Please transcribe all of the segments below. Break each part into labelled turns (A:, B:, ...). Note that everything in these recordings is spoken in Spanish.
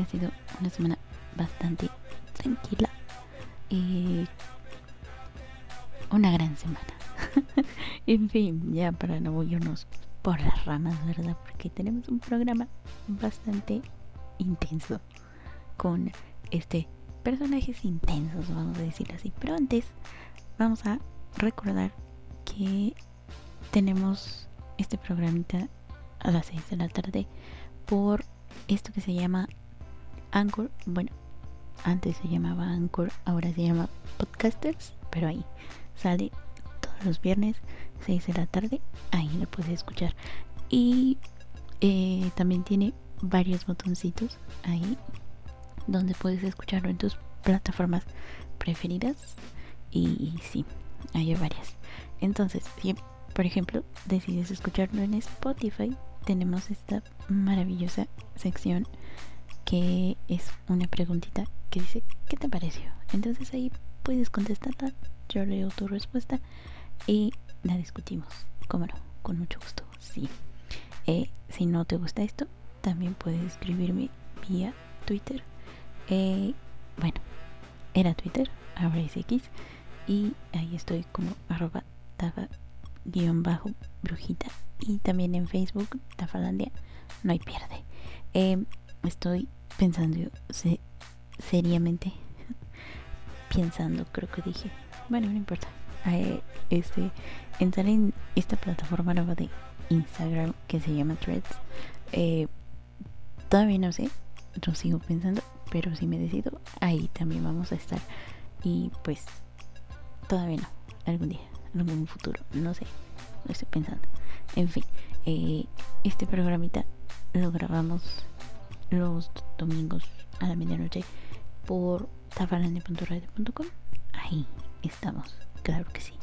A: haya sido una semana bastante tranquila y una gran semana. en fin, ya para no irnos por las ramas, ¿verdad? Porque tenemos un programa bastante intenso con este personajes intensos, vamos a decirlo así. Pero antes vamos a recordar que tenemos este programita a las 6 de la tarde por esto que se llama Anchor. Bueno, antes se llamaba Anchor, ahora se llama Podcasters, pero ahí sale todos los viernes 6 de la tarde, ahí lo puedes escuchar. Y eh, también tiene varios botoncitos ahí donde puedes escucharlo en tus plataformas preferidas. Y, sí, hay varias. Entonces, si por ejemplo decides escucharlo en Spotify, tenemos esta maravillosa sección que es una preguntita que dice, ¿qué te pareció? Entonces ahí puedes contestarla, yo leo tu respuesta y la discutimos. ¿Cómo no? Con mucho gusto, sí. Eh, si no te gusta esto, también puedes escribirme vía Twitter. Eh, bueno, era Twitter, ahora X. Y ahí estoy como arroba tafa guion bajo brujita. Y también en Facebook, Tafalandia, no hay pierde. Eh, estoy pensando seriamente, pensando, creo que dije, bueno, no importa. Eh, este, entrar en esta plataforma nueva de Instagram que se llama Threads. Eh, todavía no sé, lo sigo pensando, pero si me decido, ahí también vamos a estar. Y pues, todavía no, algún día, algún futuro, no sé, lo estoy pensando. En fin, eh, este programita lo grabamos los domingos a la medianoche por tafarane.radio.com. Ahí estamos, claro que sí.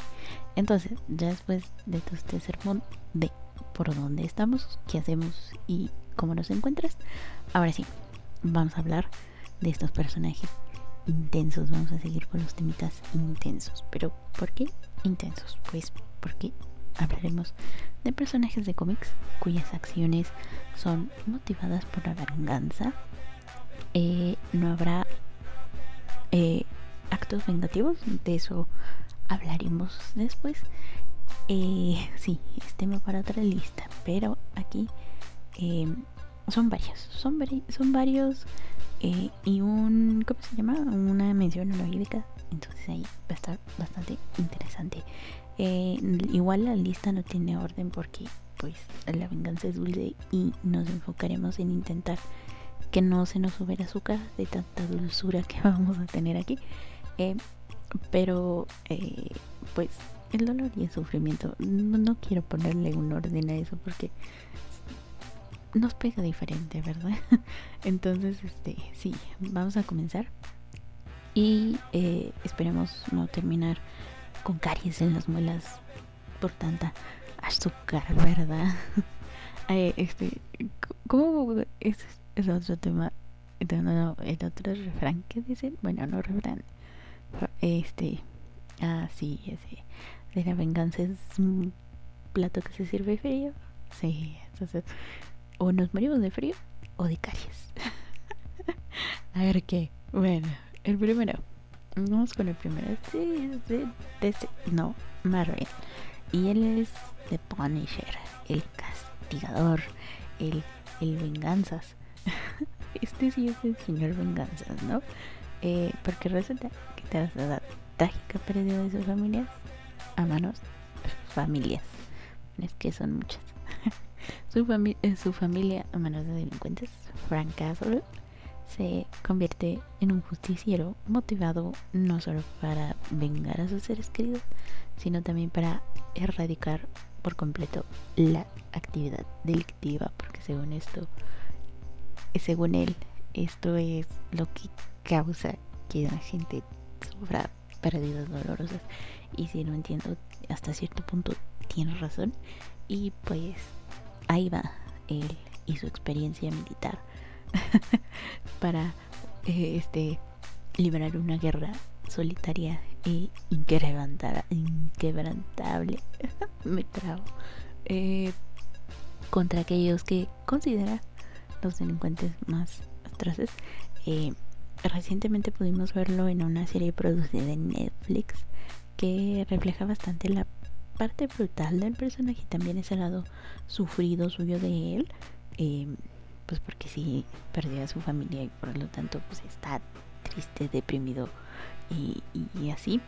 A: Entonces, ya después de todo este sermón de por dónde estamos, qué hacemos y cómo nos encuentras, ahora sí, vamos a hablar de estos personajes intensos. Vamos a seguir con los temitas intensos. Pero, ¿por qué intensos? Pues porque hablaremos de personajes de cómics cuyas acciones son motivadas por la venganza. Eh, no habrá eh, actos vengativos, de eso hablaremos después. Eh, sí, es tema para otra lista, pero aquí son varios, son, son varios y un, ¿cómo se llama? Una mención honorífica. Entonces ahí va a estar bastante interesante. Eh, igual la lista no tiene orden porque pues la venganza es dulce y nos enfocaremos en intentar que no se nos suba el azúcar de tanta dulzura que vamos a tener aquí. Eh, pero eh, pues el dolor y el sufrimiento no, quiero ponerle un orden a eso porque nos pega diferente, ¿verdad? Entonces, este, sí, vamos a comenzar y esperemos no terminar con caries en las muelas por tanta azúcar, ¿verdad? este, ¿cómo es, otro tema? No, no, el otro refrán que dicen, bueno, no refrán, este, ah, sí, ese, de la venganza es un plato que se sirve frío, sí, entonces, o nos morimos de frío o de caries. A ver qué, bueno, el primero. Vamos con el primero. Sí, es de, no, Marvel. Y él es The Punisher, el castigador, el, el venganzas. este sí es el señor venganzas, ¿no? Eh, porque resulta que tras la trágica pérdida de sus familias, a manos familias, es que son muchas. su, eh, su familia a manos de delincuentes, Frank Castle se convierte en un justiciero motivado no solo para vengar a sus seres queridos, sino también para erradicar por completo la actividad delictiva, porque según esto, según él, esto es lo que causa que la gente sufra pérdidas dolorosas. Y si no entiendo, hasta cierto punto tiene razón. Y pues ahí va él y su experiencia militar para eh, este liberar una guerra solitaria e inquebrantable. Me trago. eh, contra aquellos que considera los delincuentes más atroces. Eh, recientemente pudimos verlo en una serie producida en Netflix que refleja bastante la parte brutal del personaje y también ese lado sufrido suyo de él. Pues porque sí perdió a su familia y por lo tanto pues está triste, deprimido y, así.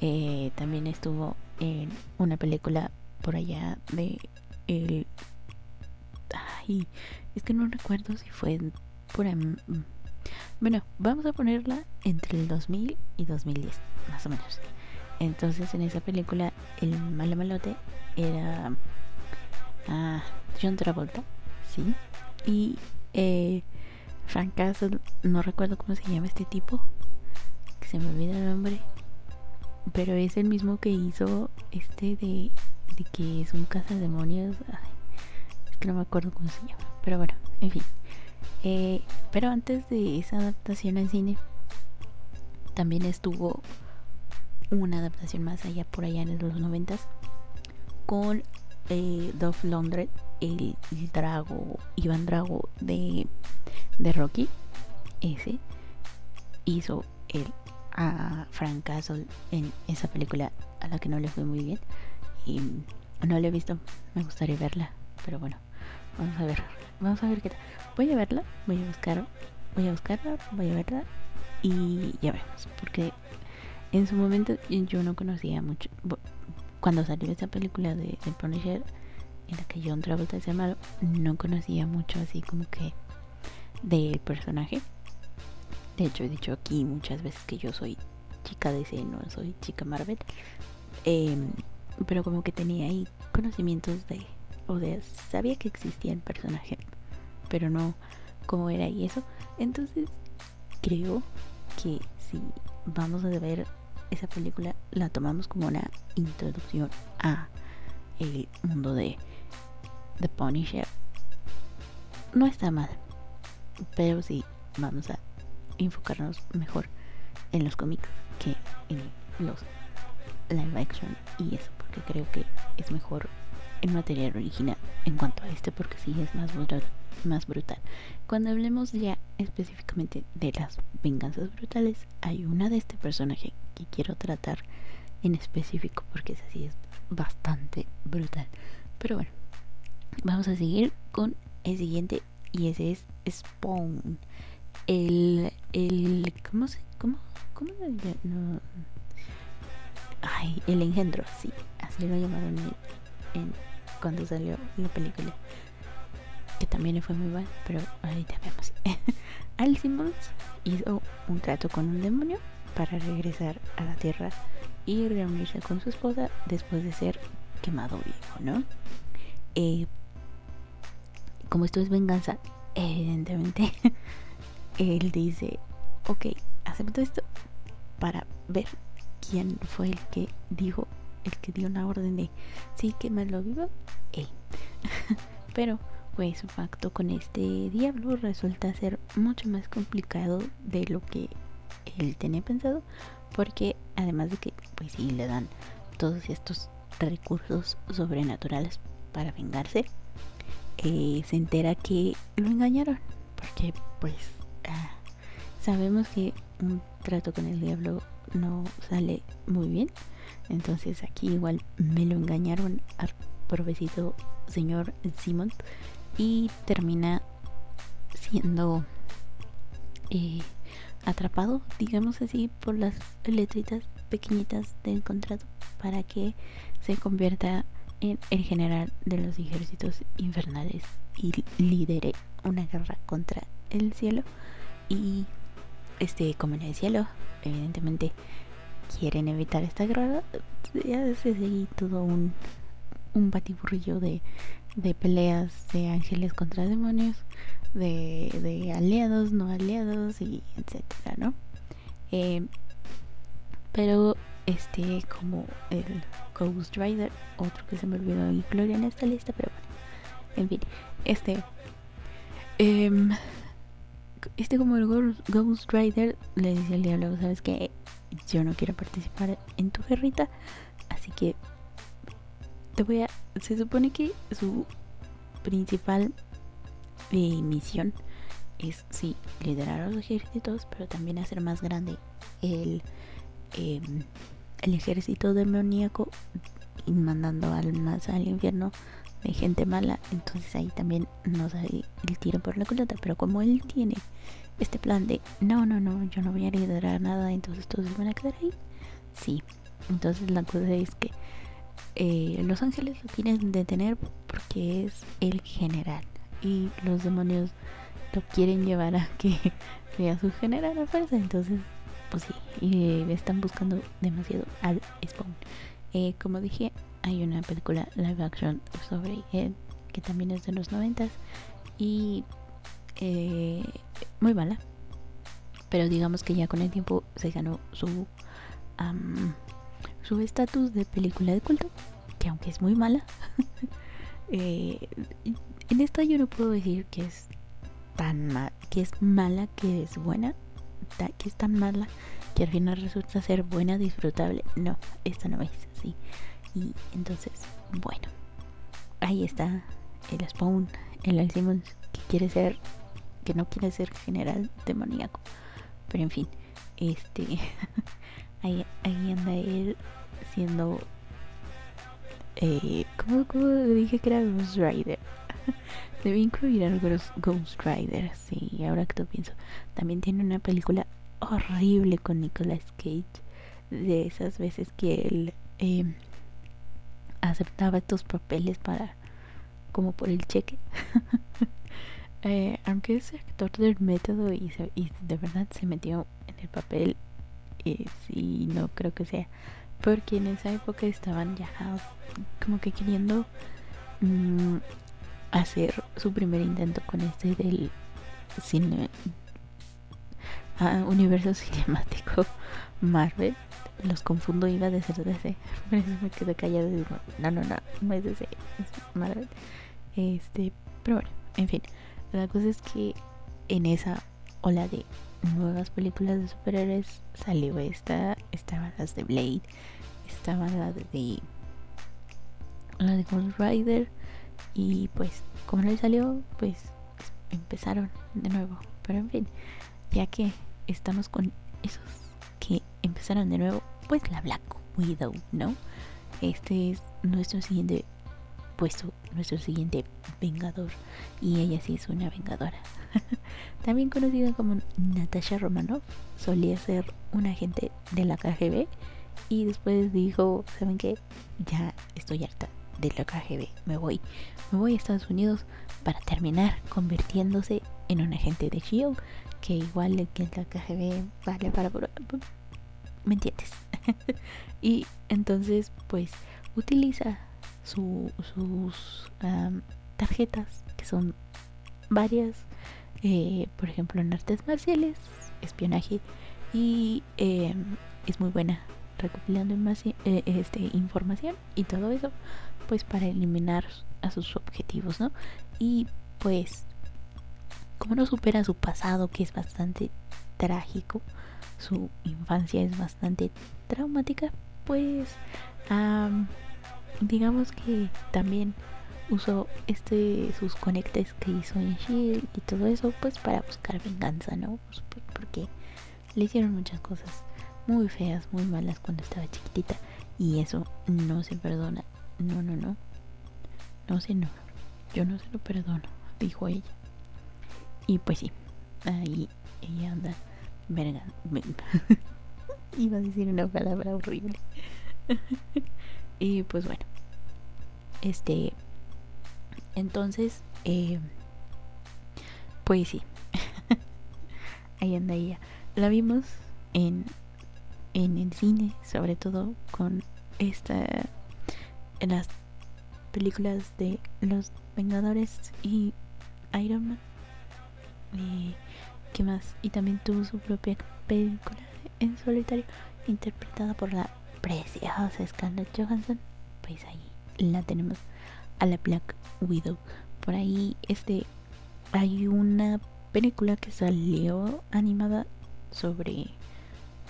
A: Eh, también estuvo en una película por allá de el ay es que no recuerdo si fue por bueno vamos a ponerla entre el 2000 y 2010 más o menos entonces en esa película el malo malote era ah, John Travolta sí y eh, Frank Castle no recuerdo cómo se llama este tipo que se me olvida el nombre pero es el mismo que hizo este de, de que es un cazademonios. Ay, es que no me acuerdo cómo se llama. Pero bueno, en fin. Eh, pero antes de esa adaptación al cine, también estuvo una adaptación más allá por allá en los noventas con eh, Dolph Lundgren, el, Drago, Iván Drago de, de Rocky. Ese hizo el a Frank Castle en esa película a la que no le fue muy bien y no la he visto, me gustaría verla, pero bueno, vamos a ver, vamos a ver qué tal. Voy a verla, voy a buscar, voy a buscarla, voy a verla y ya veremos, porque en su momento yo no conocía mucho cuando salió esa película de, de Punisher en la que John Travolta es el malo, no conocía mucho así como que del personaje de hecho, he dicho aquí muchas veces que yo soy chica DC, no soy chica Marvel. Em, pero como que tenía ahí conocimientos de, o de, sabía que existía el personaje, pero no cómo era y eso. Entonces, creo que si vamos a ver esa película, la tomamos como una introducción a el mundo de The Punisher. No está mal, pero sí, vamos a enfocarnos mejor en los cómics que en los live action y eso porque creo que es mejor el material original en cuanto a este porque sí es más brutal, más brutal. Cuando hablemos ya específicamente de las venganzas brutales, hay una de este personaje que quiero tratar en específico porque es así, es bastante brutal. Pero bueno, vamos a seguir con el siguiente y ese es Spawn el, el ¿cómo se, cómo, cómo no, ay, el engendro, sí, así lo llamaron cuando salió la película, que también le fue muy mal, pero ahorita vemos. Al Simmons hizo un trato con un demonio para regresar a la Tierra y reunirse con su esposa después de ser quemado viejo, ¿no? Eh, como esto es venganza, evidentemente él dice, ok, acepto esto para ver quién fue el que dijo, el que dio la orden de, sí, que me lo vivo, Pero pues su pacto con este diablo resulta ser mucho más complicado de lo que él tenía pensado, porque además de que pues sí le dan todos estos recursos sobrenaturales para vengarse, eh, se entera que lo engañaron, porque pues sabemos que un trato con el diablo no sale muy bien. Entonces aquí igual me lo engañaron al provecito señor Simon y termina siendo eh, atrapado, digamos así, por las letritas pequeñitas del contrato para que se convierta en el general de los ejércitos infernales y lidere una guerra contra el cielo. Y este como en el cielo evidentemente quieren evitar esta guerra ya desde ahí todo un un batiburrillo de, de peleas de ángeles contra demonios de, de aliados no aliados y etcétera no eh, pero este como el Ghost Rider otro que se me olvidó incluir en esta lista pero bueno en fin este eh, este como el Ghost Rider le dice al diablo, sabes que yo no quiero participar en tu guerrita, así que te voy a se supone que su principal eh, misión es, sí, liderar a los ejércitos, pero también hacer más grande el, em, el ejército demoníaco y mandando almas al infierno de gente mala. Entonces ahí también nos da el tiro por la culata. Pero como él tiene este plan de no, no, no, yo no voy a liderar nada, entonces todos van a quedar ahí. Sí, entonces la cosa es que eh, los ángeles lo quieren detener porque es el general y los demonios lo quieren llevar a que sea su general a fuerza. Entonces, pues sí, y están buscando demasiado al Spawn. Eh, como dije, hay una película live action sobre él que también es de los noventas y eh, muy mala. Pero digamos que ya con el tiempo se ganó su su estatus de película de culto, que aunque es muy mala, eh, en esta yo no puedo decir que es tan mal, que es mala, que es buena, que es tan mala que al final resulta ser buena, disfrutable. No, esta no es así. Y entonces, bueno, ahí está el Spawn, el Al Simmons, que quiere ser, que no quiere ser general demoníaco. Pero en fin, este, ahí, anda él siendo, eh, ¿cómo, dije que era Ghost Rider? Debe incluir a Ghost Rider, sí, ahora que lo pienso. También tiene una película horrible con Nicolas Cage, de esas veces que él eh, aceptaba estos papeles para, como por el cheque. eh, aunque es actor del método y, y, de verdad se metió en el papel, eh, sí, no creo que sea. Porque en esa época estaban ya como que queriendo mm, hacer su primer intento con este del cine ah, universo cinemático Marvel los confundo iba a decir DC por eso me y digo no no no no es DC es Marvel este pero bueno en fin la cosa es que en esa ola de nuevas películas de superhéroes salió esta estaban las de Blade estaban las de la de Ghost Rider y pues como no le salió pues empezaron de nuevo. Pero en fin ya que estamos con esos que empezaron de nuevo pues la Black Widow no este es nuestro siguiente puesto nuestro siguiente vengador. Y ella sí es una vengadora. También conocida como Natasha Romanoff solía ser un agente de la KGB y después dijo saben qué ya estoy harta de la KGB. Me voy. Me voy a Estados Unidos para terminar convirtiéndose en un agente de Shield. Que igual que la KGB vale para... ¿Me entiendes? y entonces pues utiliza sus tarjetas, que son varias, eh, por ejemplo en artes marciales, espionaje, y em, es muy buena recopilando eh, este, información y todo eso pues para eliminar a sus objetivos, ¿no? Y pues como no supera su pasado que es bastante trágico, su infancia es bastante traumática, pues digamos que también usó este sus conectes que hizo en Shield y todo eso pues para buscar venganza, ¿no? Porque le hicieron muchas cosas muy feas, muy malas cuando estaba chiquitita y eso no se perdona no, no, no. No no. Yo no se lo perdono, dijo ella. Y pues sí, ahí ella anda verga. Iba a decir una palabra horrible. y pues bueno. Este. Entonces, eh, pues sí. ahí anda ella. La vimos en, en el cine, sobre todo con esta en las películas de los Vengadores y Iron Man. Y qué más. Y también tuvo su propia película en solitario interpretada por la preciosa Scarlett Johansson. Pues ahí la tenemos a la Black Widow. Por ahí este hay una película que salió animada sobre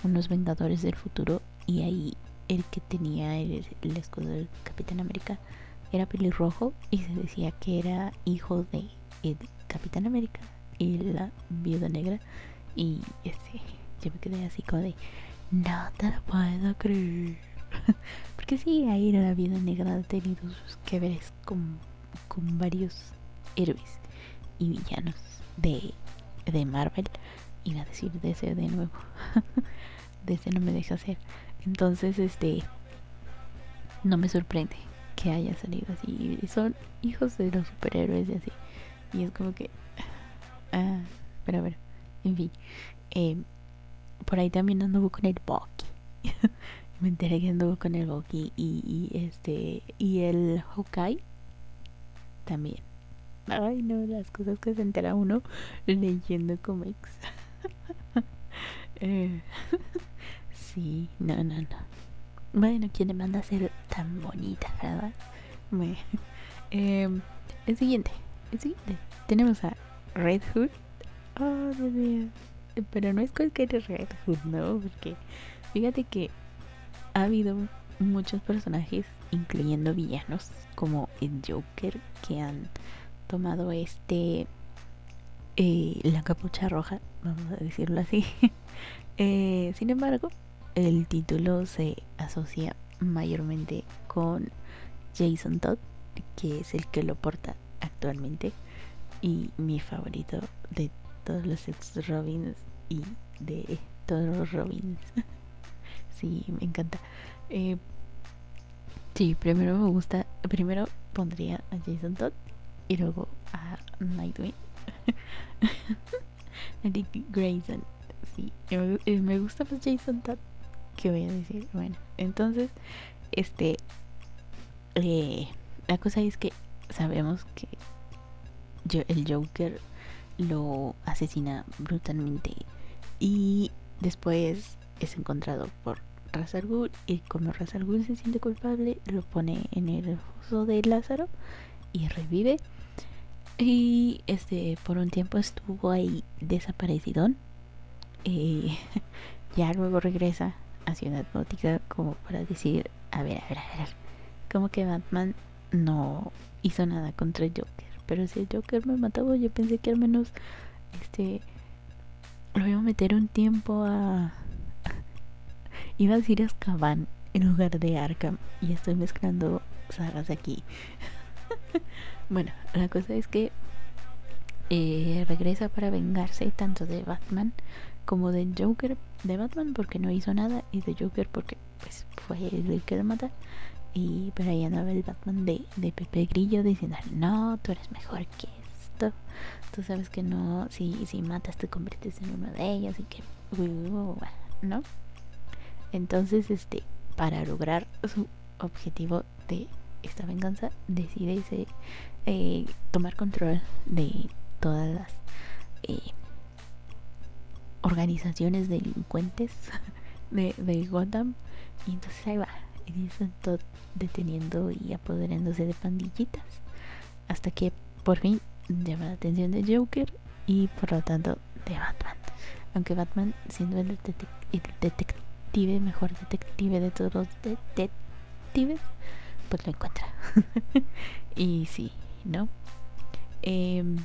A: unos Vengadores del futuro y ahí el que tenía el, escudo del Capitán América era pelirrojo y se decía que era hijo de, el Capitán América y la Viuda Negra. Y este, yo me quedé así como de, no te lo puedo creer. Porque sí, ahí la Viuda Negra ha tenido sus que veres con, con varios héroes y villanos de, de Marvel. Iba a decir DC de nuevo. DC no me deja hacer. Entonces, este, no me sorprende que haya salido así. Son hijos de los superhéroes y así. Y es como que... Ah, pero bueno, en fin. Eh, por ahí también anduvo con el Bucky. me enteré que anduvo con el Bucky y, y, este... Y el Hawkeye también. Ay, no, las cosas que se entera uno leyendo cómics. eh, sí, no, no, no. Bueno, ¿quién le manda a ser tan bonita, verdad? Eh, el siguiente, el siguiente. Tenemos a Red Hood. Oh, Dios mío. Pero no es cualquier Red Hood, ¿no? Porque fíjate que ha habido muchos personajes, incluyendo villanos, como el Joker, que han tomado este eh, la capucha roja, vamos a decirlo así. eh, sin embargo, el título se asocia mayormente con Jason Todd, que es el que lo porta actualmente y mi favorito de todos los ex Robins y de todos los Robins. sí, me encanta. Eh, sí, primero me gusta, primero pondría a Jason Todd y luego a Nightwing. Dick Grayson. Sí, me, me gusta más Jason Todd. ¿Qué voy a decir? Bueno, entonces, este. Eh, la cosa es que sabemos que el Joker lo asesina brutalmente y después es encontrado por Ghul y como Ghul se siente culpable lo pone en el foso de Lázaro y revive y este por un tiempo estuvo ahí desaparecido y ya luego regresa Ciudad Gótica como para decir a ver a ver a ver como que Batman no hizo nada contra el Joker pero si el Joker me mataba yo pensé que al menos este lo iba a meter un tiempo a iba a decir Azkaban en lugar de Arkham y estoy mezclando sagas aquí. Bueno la cosa es que eh, regresa para vengarse tanto de Batman como del Joker de Batman porque no hizo nada y de Joker porque pues fue el que lo mata y pero ahí andaba el Batman de, de Pepe Grillo diciendo, no, tú eres mejor que esto. Tú sabes que no, si, si matas te conviertes en uno de ellos y que, ¿no? Entonces, este, para lograr su objetivo de esta venganza, decide eh, tomar control de todas las eh, organizaciones delincuentes de, Gotham. Y entonces ahí va, y dicen todo deteniendo y apoderándose de pandillitas hasta que por fin llama la atención de Joker y por lo tanto de Batman. Aunque Batman siendo el, detective mejor detective de todos los detectives pues lo encuentra. Y sí no em,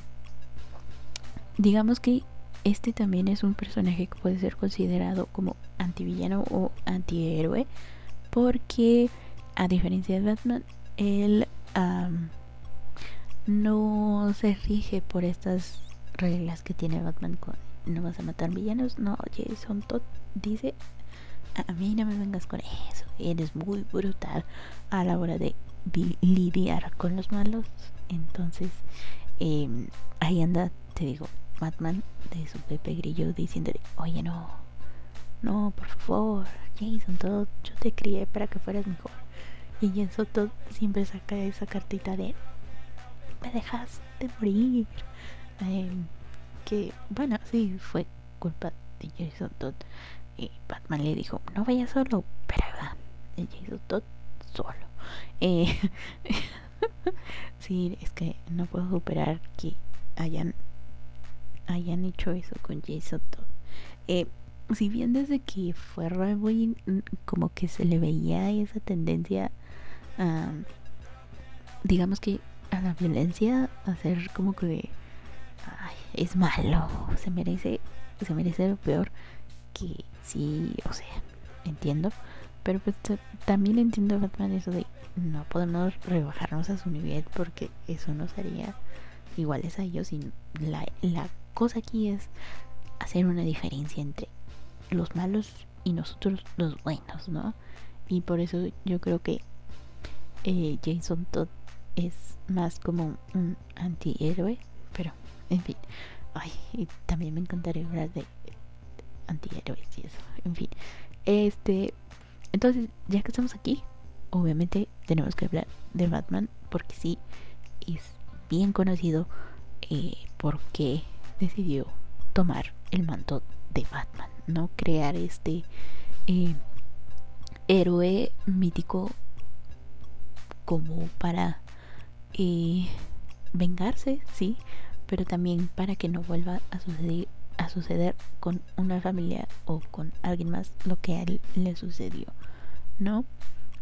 A: digamos que este también es un personaje que puede ser considerado como antivillano o antihéroe porque a diferencia de Batman, él no se rige por estas reglas que tiene Batman. no vas a matar villanos. No, Jason Todd dice, a mí no me vengas con eso. Eres muy brutal a la hora de lidiar con los malos. Entonces, em, ahí anda, te digo, Batman de su Pepe Grillo diciéndole, oye no, no, por favor, Jason, todo, yo te crié para que fueras mejor. Y Jason todo siempre saca esa cartita de me dejaste morir. Em, que bueno, sí, fue culpa de Jason Todd. Y Batman le dijo, no vaya solo, pero va. Jason Todd solo. Eh, sí, es que no puedo superar que hayan hayan hecho eso con Jason Todd. Eh, si bien desde que fue Robin como que se le veía esa tendencia a digamos que a la violencia hacer como que ay, es malo, se merece, se merece lo peor que sí, o sea, entiendo, pero pues también entiendo Batman eso de no podemos rebajarnos a su nivel porque eso nos haría iguales a ellos y la cosa aquí es hacer una diferencia entre los malos y nosotros los buenos, ¿no? Y por eso yo creo que eh, Jason Todd es más como un antihéroe, pero en fin. Ay, y también me encantaría hablar de antihéroes y eso. En fin. Este. Entonces, ya que estamos aquí, obviamente tenemos que hablar de Batman. Porque sí, es bien conocido eh, porque decidió tomar el manto de Batman. No crear este eh, héroe mítico como para eh, vengarse, sí, pero también para que no vuelva a suceder, a suceder con una familia o con alguien más lo que a él le sucedió, ¿no?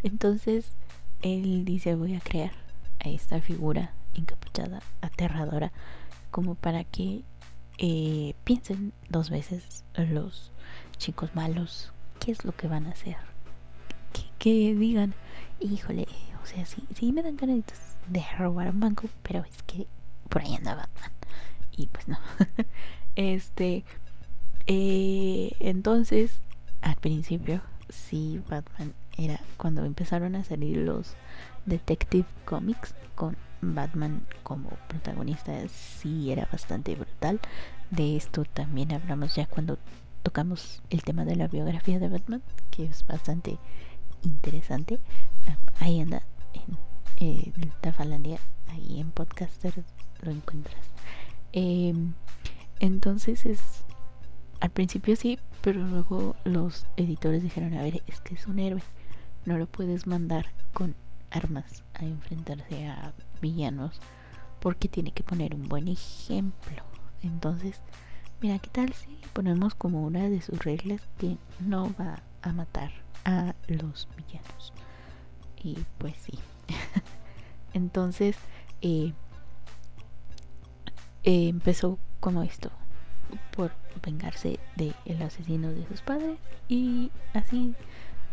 A: Entonces él dice voy a crear a esta figura encapuchada, aterradora, como para que eh, piensen dos veces los chicos malos qué es lo que van a hacer. Que, digan, híjole, o sea, sí, sí me dan ganas de robar un banco, pero es que por ahí anda Batman. Y pues no. este. Eh, entonces, al principio, sí, Batman era cuando empezaron a salir los Detective Comics con Batman como protagonista, sí era bastante brutal. De esto también hablamos ya cuando tocamos el tema de la biografía de Batman, que es bastante interesante. Ahí anda en, eh, Tafalandia, ahí en Podcaster lo encuentras. Em, entonces es al principio sí, pero luego los editores dijeron, a ver, es que es un héroe, no lo puedes mandar con armas a enfrentarse a villanos porque tiene que poner un buen ejemplo. Entonces, mira, ¿qué tal si ponemos como una de sus reglas que no va a matar a los villanos? Y pues sí. Entonces, eh, eh, empezó como esto, por vengarse del asesino de sus padres y así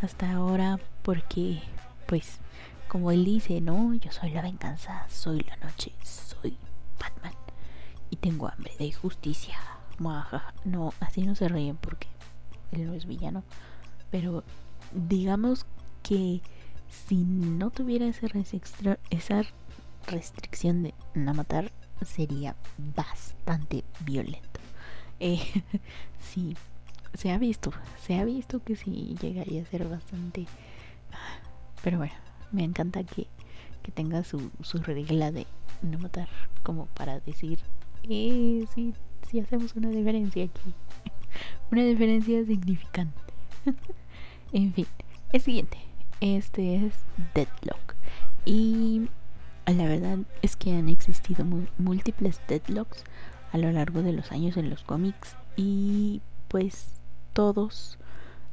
A: hasta ahora porque pues como él dice, no, yo soy la venganza, soy la noche, soy Batman. Y tengo hambre de justicia. No, así no se ríen porque él no es villano, pero digamos que si no tuviera esa, esa restricción de no matar, sería bastante violento. Eh, sí, se ha visto, se ha visto que sí llegaría a ser bastante... Pero bueno, me encanta que, que tenga su, su regla de no matar como para decir, eh, sí, sí hacemos una diferencia aquí. una diferencia significante. en fin, el siguiente. Este es Deadlock. Y la verdad es que han existido múltiples deadlocks a lo largo de los años en los cómics y pues todos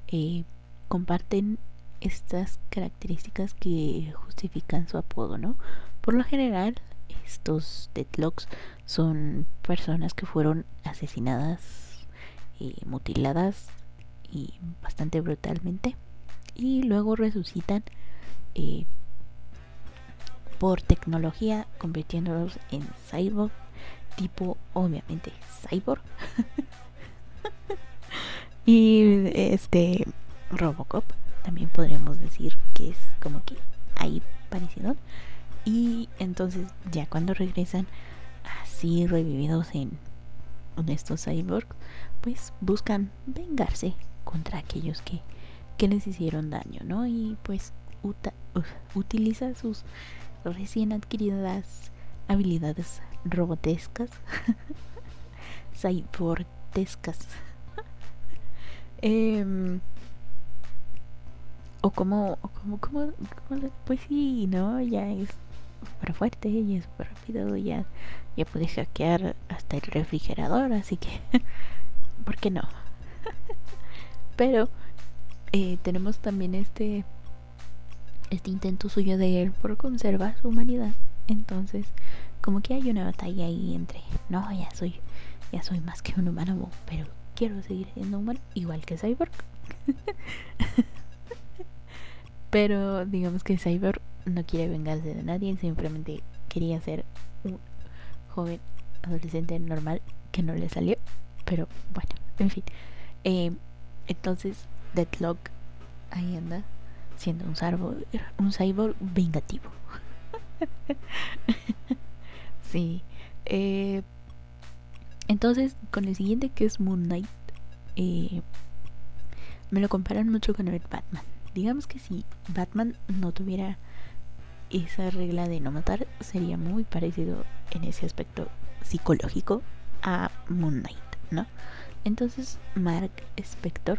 A: eh, comparten estas características que justifican su apodo, ¿no? Por lo general, estos deadlocks son personas que fueron asesinadas, y mutiladas y bastante brutalmente y luego resucitan eh, por tecnología, convirtiéndolos en cyborg, tipo obviamente cyborg. y este Robocop, también podríamos decir que es como que ahí parecido. Y entonces ya cuando regresan así revividos en, estos cyborgs, pues buscan vengarse contra aquellos que, que les hicieron daño, ¿no? Y pues utiliza sus recién adquiridas habilidades robotescas, cybortescas. eh, o como, como, como, pues sí, ¿no? Ya es súper fuerte, ya es súper rápido, ya, ya puede hackear hasta el refrigerador, así que, ¿por qué no? Pero eh, tenemos también este este intento suyo de él por conservar su humanidad Entonces, como que hay una batalla ahí entre, no, ya soy, ya soy más que un humano, pero quiero seguir siendo humano, igual que Cyborg. pero digamos que Cyborg no quiere vengarse de nadie, simplemente quería ser un joven adolescente normal que no le salió. Pero bueno, en fin. Eh, entonces, Deadlock ahí anda siendo un cyborg, un cyborg vengativo. sí. Eh, entonces, con el siguiente que es Moon Knight, eh, me lo comparan mucho con el Batman. Digamos que si Batman no tuviera esa regla de no matar, sería muy parecido en ese aspecto psicológico a Moon Knight, ¿no? Entonces, Mark Spector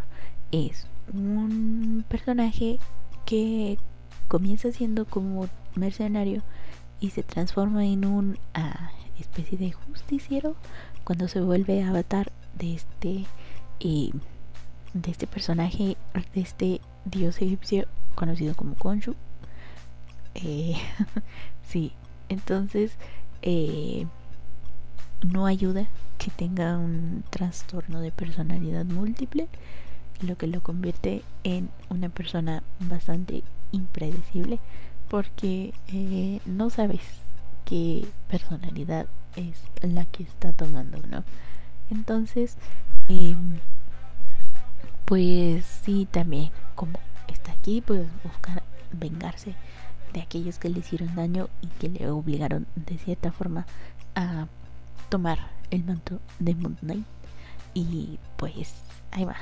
A: es un personaje que comienza siendo como mercenario y se transforma en un ah, especie de justiciero cuando se vuelve avatar de este eh, de este personaje de este dios egipcio conocido como Khonshu eh, sí entonces eh, no ayuda que tenga un trastorno de personalidad múltiple lo que lo convierte en una persona bastante impredecible porque eh, no sabes qué personalidad es la que está tomando, ¿no? Entonces, em, pues sí, también como está aquí, pues buscar vengarse de aquellos que le hicieron daño y que le obligaron de cierta forma a tomar el manto de Moon Knight. Y pues ahí va.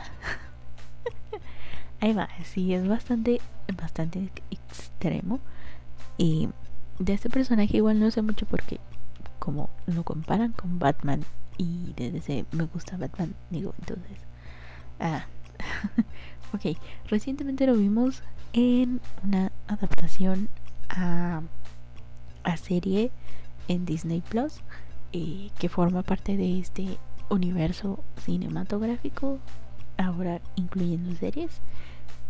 A: ahí va, sí, es bastante, bastante extremo. Y de este personaje igual no sé mucho porque como lo comparan con Batman y desde ese me gusta Batman, digo, entonces... Ah, ok, recientemente lo vimos en una adaptación a, a serie en Disney Plus eh, que forma parte de este universo cinematográfico, ahora incluyendo series.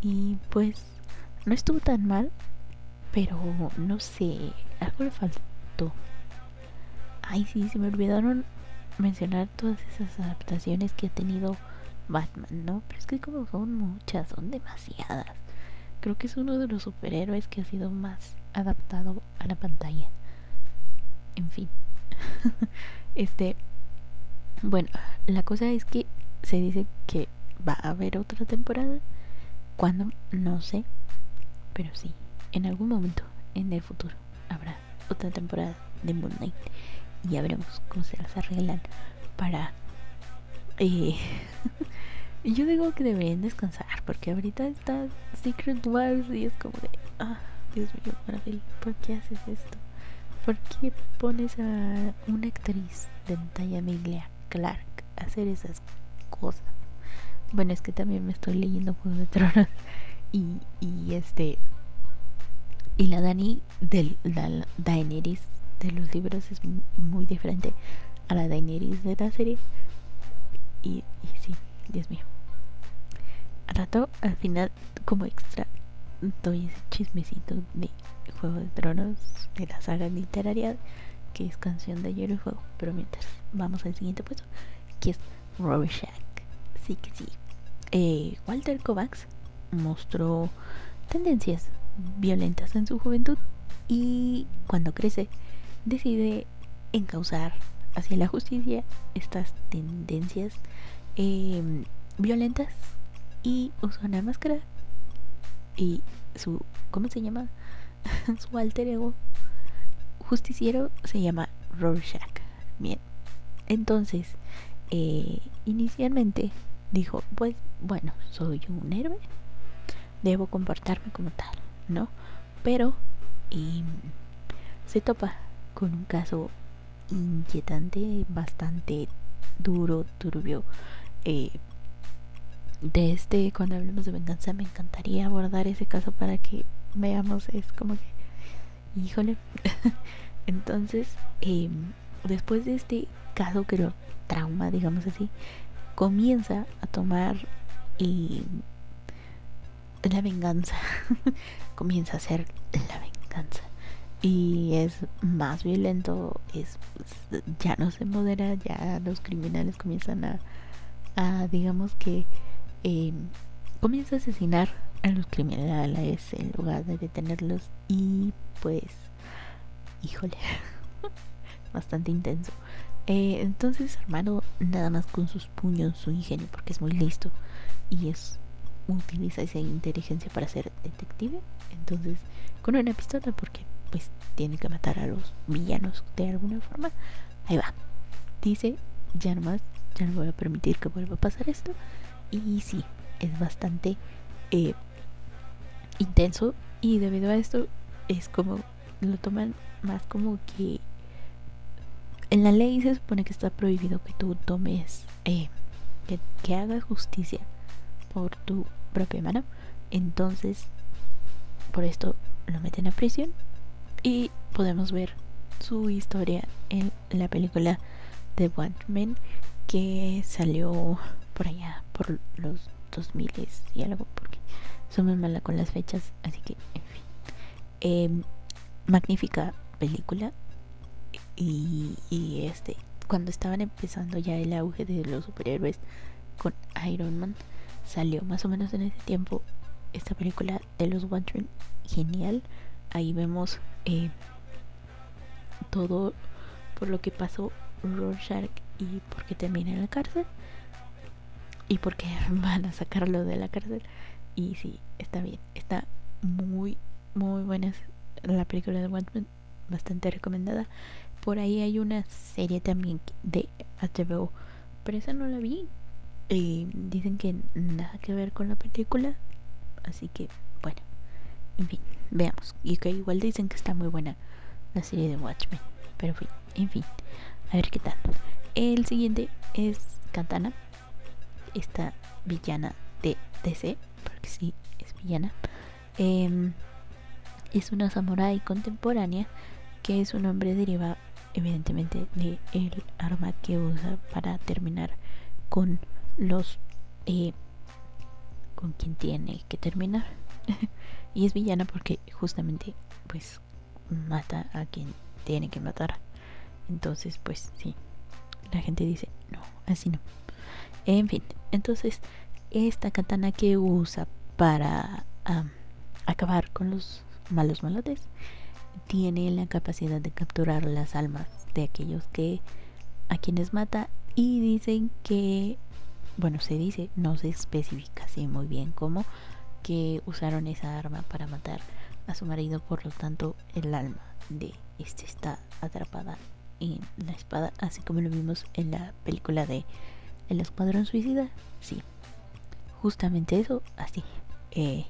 A: Y pues no estuvo tan mal, pero no sé, algo le faltó. Ay, sí, se me olvidaron mencionar todas esas adaptaciones que ha tenido Batman, ¿no? Pero es que como son muchas, son demasiadas. Creo que es uno de los superhéroes que ha sido más adaptado a la pantalla. En fin. este, bueno, la cosa es que se dice que va a haber otra temporada. ¿Cuándo? No sé. Pero sí, en algún momento en el futuro habrá otra temporada de Moon Knight y ya veremos cómo se las arreglan para eh, yo digo que deberían descansar porque ahorita está Secret Wars y es como de ah Dios mío Marvel ¿por qué haces esto? ¿por qué pones a una actriz de talla Emilia Clark a hacer esas cosas? bueno es que también me estoy leyendo Juego de Tronos y, y este y la Dani de la Daenerys de los libros es muy diferente a la Daenerys de la serie. Y, sí, Dios mío. Al rato, al final, como extra, doy ese chismecito de Juego de Tronos, de la saga literaria, que es Canción de Hielo y Fuego. Pero mientras, vamos al siguiente puesto, que es Rorschach. Sí que sí. Eh, Walter Kovacs mostró tendencias violentas en su juventud y cuando crece decide encauzar hacia la justicia estas tendencias em, violentas y usa una máscara y su ¿cómo se llama? su alter ego justiciero se llama Rorschach bien entonces eh, inicialmente dijo pues bueno soy un héroe debo comportarme como tal ¿no? Pero se topa con un caso inquietante, bastante duro, turbio. Eh, de este, cuando hablemos de venganza, me encantaría abordar ese caso para que veamos, es como que, híjole. Entonces, em, después de este caso que lo trauma, digamos así, comienza a tomar em, la venganza. Comienza a ser la venganza. Y es más violento, es ya no se modera, ya los criminales comienzan a, digamos que eh, comienza a asesinar a los criminales en lugar de detenerlos y pues híjole bastante intenso. Eh, entonces hermano nada más con sus puños su ingenio porque es muy listo y es utiliza esa inteligencia para ser detective entonces con una pistola porque pues tiene que matar a los villanos de alguna forma. Ahí va. Dice ya nomás ya no voy a permitir que vuelva a pasar esto. Y sí es bastante eh, intenso. Y debido a esto es como lo toman más como que en la ley se supone que está prohibido que tú tomes eh, que, que hagas justicia por tu propia mano. Entonces por esto lo meten a prisión y podemos ver su historia en la película The Watchmen que salió por allá por los 2000 y algo porque soy muy mala con las fechas así que en fin. Em, magnífica película y, y este cuando estaban empezando ya el auge de los superhéroes con Iron Man salió más o menos en ese tiempo esta película de los Watchmen genial. Ahí vemos eh, todo por lo que pasó Rorschach y por qué termina en la cárcel y por qué van a sacarlo de la cárcel. Y sí, está bien, está muy muy buena la película de Watchmen bastante recomendada. Por ahí hay una serie también de HBO pero esa no la vi. Y dicen que nada que ver con la película así que en fin veamos. Y que igual dicen que está muy buena la serie de Watchmen pero en fin a ver qué tal. El siguiente es Katana esta villana de DC porque sí es villana. Em, es una samurai contemporánea que su nombre deriva evidentemente de el arma que usa para terminar con los eh, con quien tiene que terminar y es villana porque justamente pues mata a quien tiene que matar. Entonces pues sí. La gente dice no así no en fin entonces esta katana que usa para acabar con los malos malotes tiene la capacidad de capturar las almas de aquellos que a quienes mata y dicen que bueno se dice no se especifica así muy bien cómo que usaron esa arma para matar a su marido por lo tanto el alma de este está atrapada en la espada así como lo vimos en la película de el escuadrón suicida. Sí justamente eso así. Eh,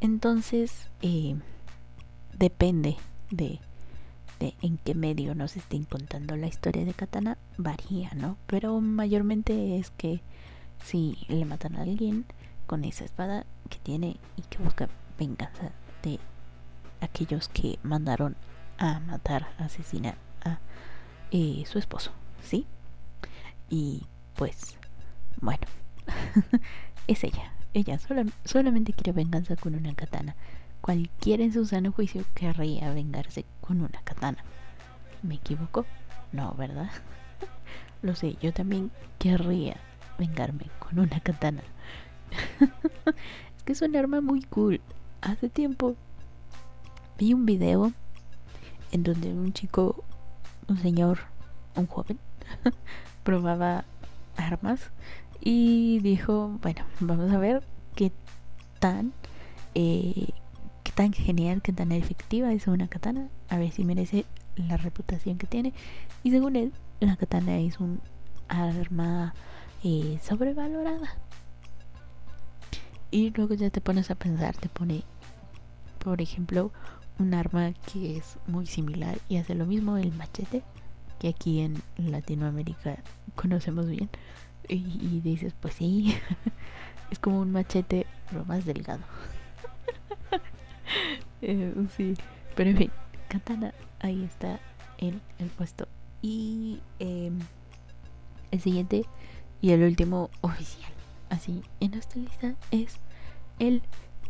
A: entonces eh, depende de, de en qué medio nos estén contando la historia de Katana varía no pero mayormente es que si le matan a alguien con esa espada que tiene y que busca venganza de aquellos que mandaron a matar, asesinar a eh, su esposo, ¿sí? Y pues, bueno, es ella. Ella solamente quiere venganza con una katana. Cualquiera en su sano juicio querría vengarse con una katana. ¿Me equivoco? No, ¿verdad? Lo sé, yo también querría vengarme con una katana. es que es un arma muy cool. Hace tiempo vi un video en donde un chico, un señor, un joven, probaba armas y dijo, bueno, vamos a ver qué tan, eh, qué tan genial, qué tan efectiva es una katana, a ver si merece la reputación que tiene. Y según él, la katana es un arma eh, sobrevalorada. Y luego ya te pones a pensar, te pone, por ejemplo, un arma que es muy similar y hace lo mismo, el machete, que aquí en Latinoamérica conocemos bien. Y, dices, pues sí, es como un machete, pero más delgado. Eh, sí, pero en fin, Katana ahí está en el puesto. Y em, el siguiente y el último oficial, así en esta lista, es el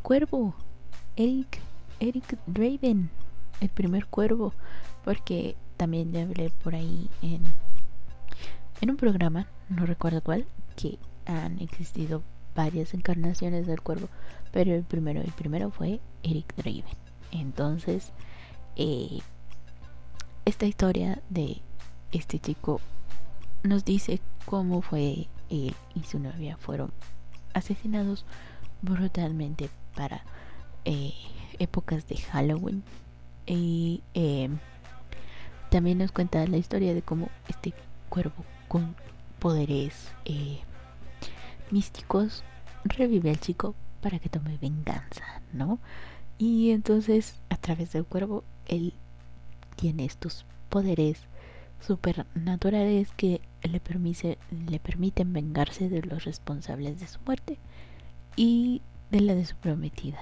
A: cuervo, Eric, Eric Draven. el primer cuervo, porque también ya hablé por ahí en, en un programa, no recuerdo cuál, que han existido varias encarnaciones del cuervo, pero el primero, el primero fue Eric Draven. Entonces, eh, esta historia de este chico nos dice cómo fue él y su novia fueron asesinados brutalmente para eh, épocas de Halloween. Y eh, también nos cuenta la historia de cómo este cuervo con poderes eh, místicos revive al chico para que tome venganza, ¿no? Y entonces a través del cuervo él tiene estos poderes supernaturales que le, permite, le permiten vengarse de los responsables de su muerte y de la de su prometida.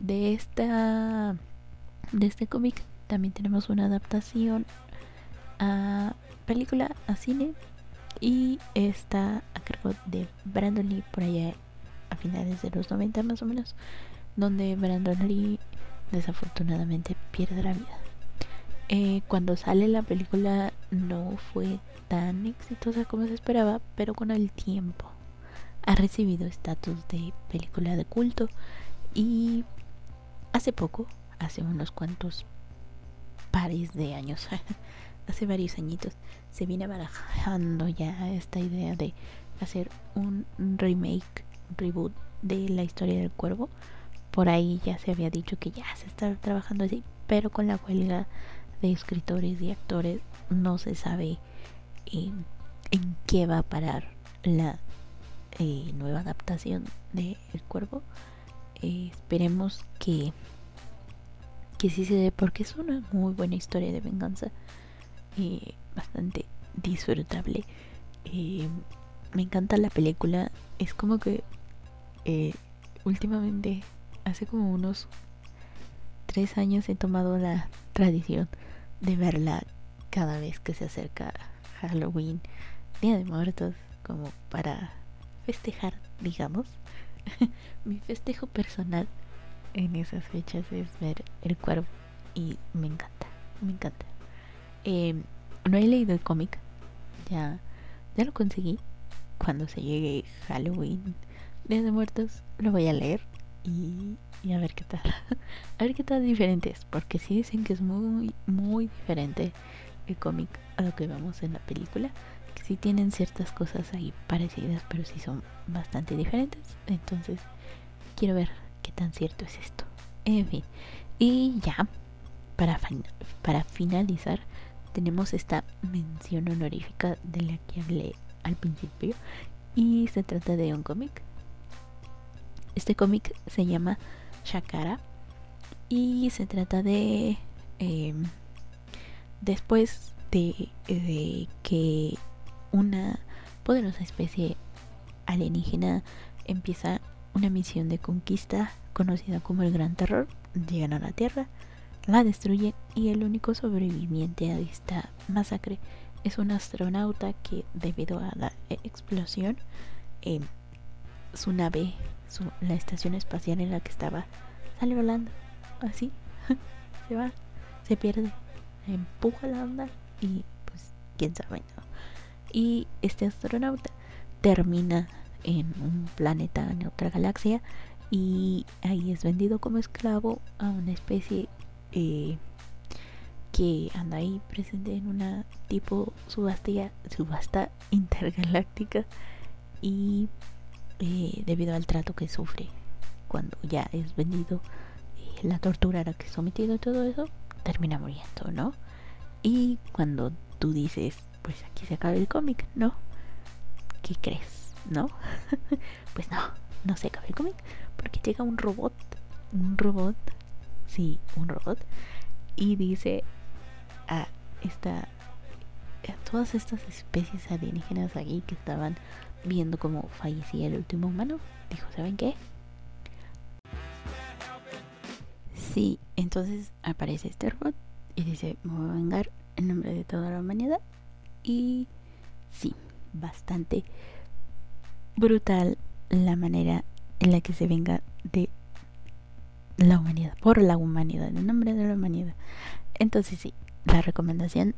A: De esta de este cómic también tenemos una adaptación a película, a cine y está a cargo de Brandon Lee por allá a finales de los 90 más o menos, donde Brandon Lee desafortunadamente pierde la vida. Eh, cuando sale la película no fue tan exitosa como se esperaba, pero con el tiempo ha recibido estatus de película de culto y hace poco, hace unos cuantos pares de años, hace varios añitos, se viene barajando ya esta idea de hacer un remake, reboot de la historia del cuervo. Por ahí ya se había dicho que ya se está trabajando así, pero con la huelga de escritores y actores no se sabe eh, en qué va a parar la eh, nueva adaptación de El Cuervo. Eh, esperemos que, que sí se dé porque es una muy buena historia de venganza. y bastante disfrutable. me encanta la película. Es como que últimamente, hace como unos tres años he tomado la tradición de verla cada vez que se acerca Halloween, Día de Muertos, como para festejar, digamos. Mi festejo personal en esas fechas es ver el cuervo y me encanta, me encanta. Em, no he leído el cómic, ya, ya lo conseguí. Cuando se llegue Halloween, Día de Muertos, lo voy a leer y, a ver qué tal. a ver qué tal diferentes, porque sí dicen que es muy, muy diferente el cómic a lo que vemos en la película. Que sí tienen ciertas cosas ahí parecidas, pero sí son bastante diferentes. Entonces, quiero ver qué tan cierto es esto. En fin, y ya, para, para finalizar, tenemos esta mención honorífica de la que hablé al principio. Y se trata de un cómic este cómic se llama Shakara y se trata de em, después de, que una poderosa especie alienígena empieza una misión de conquista conocida como el Gran Terror. Llegan a la Tierra, la destruyen y el único sobreviviente a esta masacre es un astronauta que debido a la explosión em, su nave la estación espacial en la que estaba sale volando. Así. se va. Se pierde. Empuja la onda. Y pues quién sabe. Y este astronauta termina en un planeta, en otra galaxia. Y ahí es vendido como esclavo a una especie eh, que anda ahí presente en una tipo subasta, subasta intergaláctica. Y eh, debido al trato que sufre cuando ya es vendido, eh, la tortura a la que es sometido y todo eso, termina muriendo, ¿no? Y cuando tú dices, pues aquí se acaba el cómic, ¿no? ¿Qué crees? ¿No? pues no, no se acaba el cómic, porque llega un robot, un robot, sí, un robot, y dice a esta, a todas estas especies alienígenas aquí que estaban viendo cómo fallecía el último humano, dijo, ¿saben qué? Sí, entonces aparece este robot y dice, me voy a vengar en nombre de toda la humanidad. Y sí, bastante brutal la manera en la que se venga de la humanidad, por la humanidad, en nombre de la humanidad. Entonces sí, la recomendación,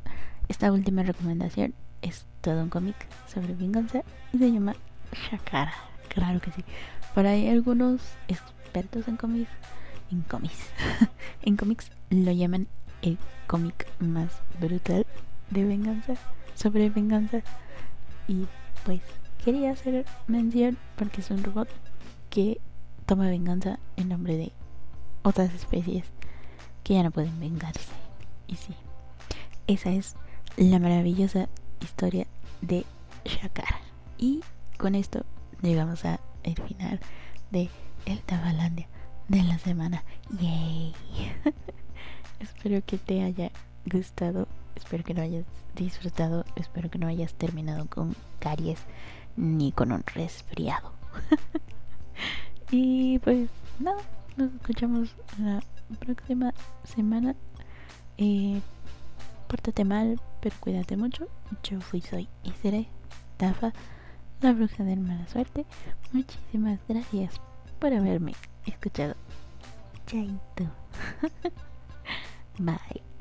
A: esta última recomendación es todo un cómic sobre venganza y se llama Shakara. Claro que sí. Por ahí algunos expertos en cómics, en cómics, en cómics lo llaman el cómic más brutal de venganza, sobre venganza. Y pues quería hacer mención porque es un robot que toma venganza en nombre de otras especies que ya no pueden vengarse. Y sí, esa es la maravillosa historia de Shakara. Y con esto llegamos a el final de el Tabalandia de la semana. Yay. espero que te haya gustado, espero que lo hayas disfrutado, espero que no hayas terminado con caries ni con un resfriado. y pues nada, nos escuchamos la próxima semana. Eh, pórtate mal, pero cuídate mucho. Yo fui, soy y seré Tafa, la bruja de mala suerte. Muchísimas gracias por haberme escuchado. Chaito. Bye.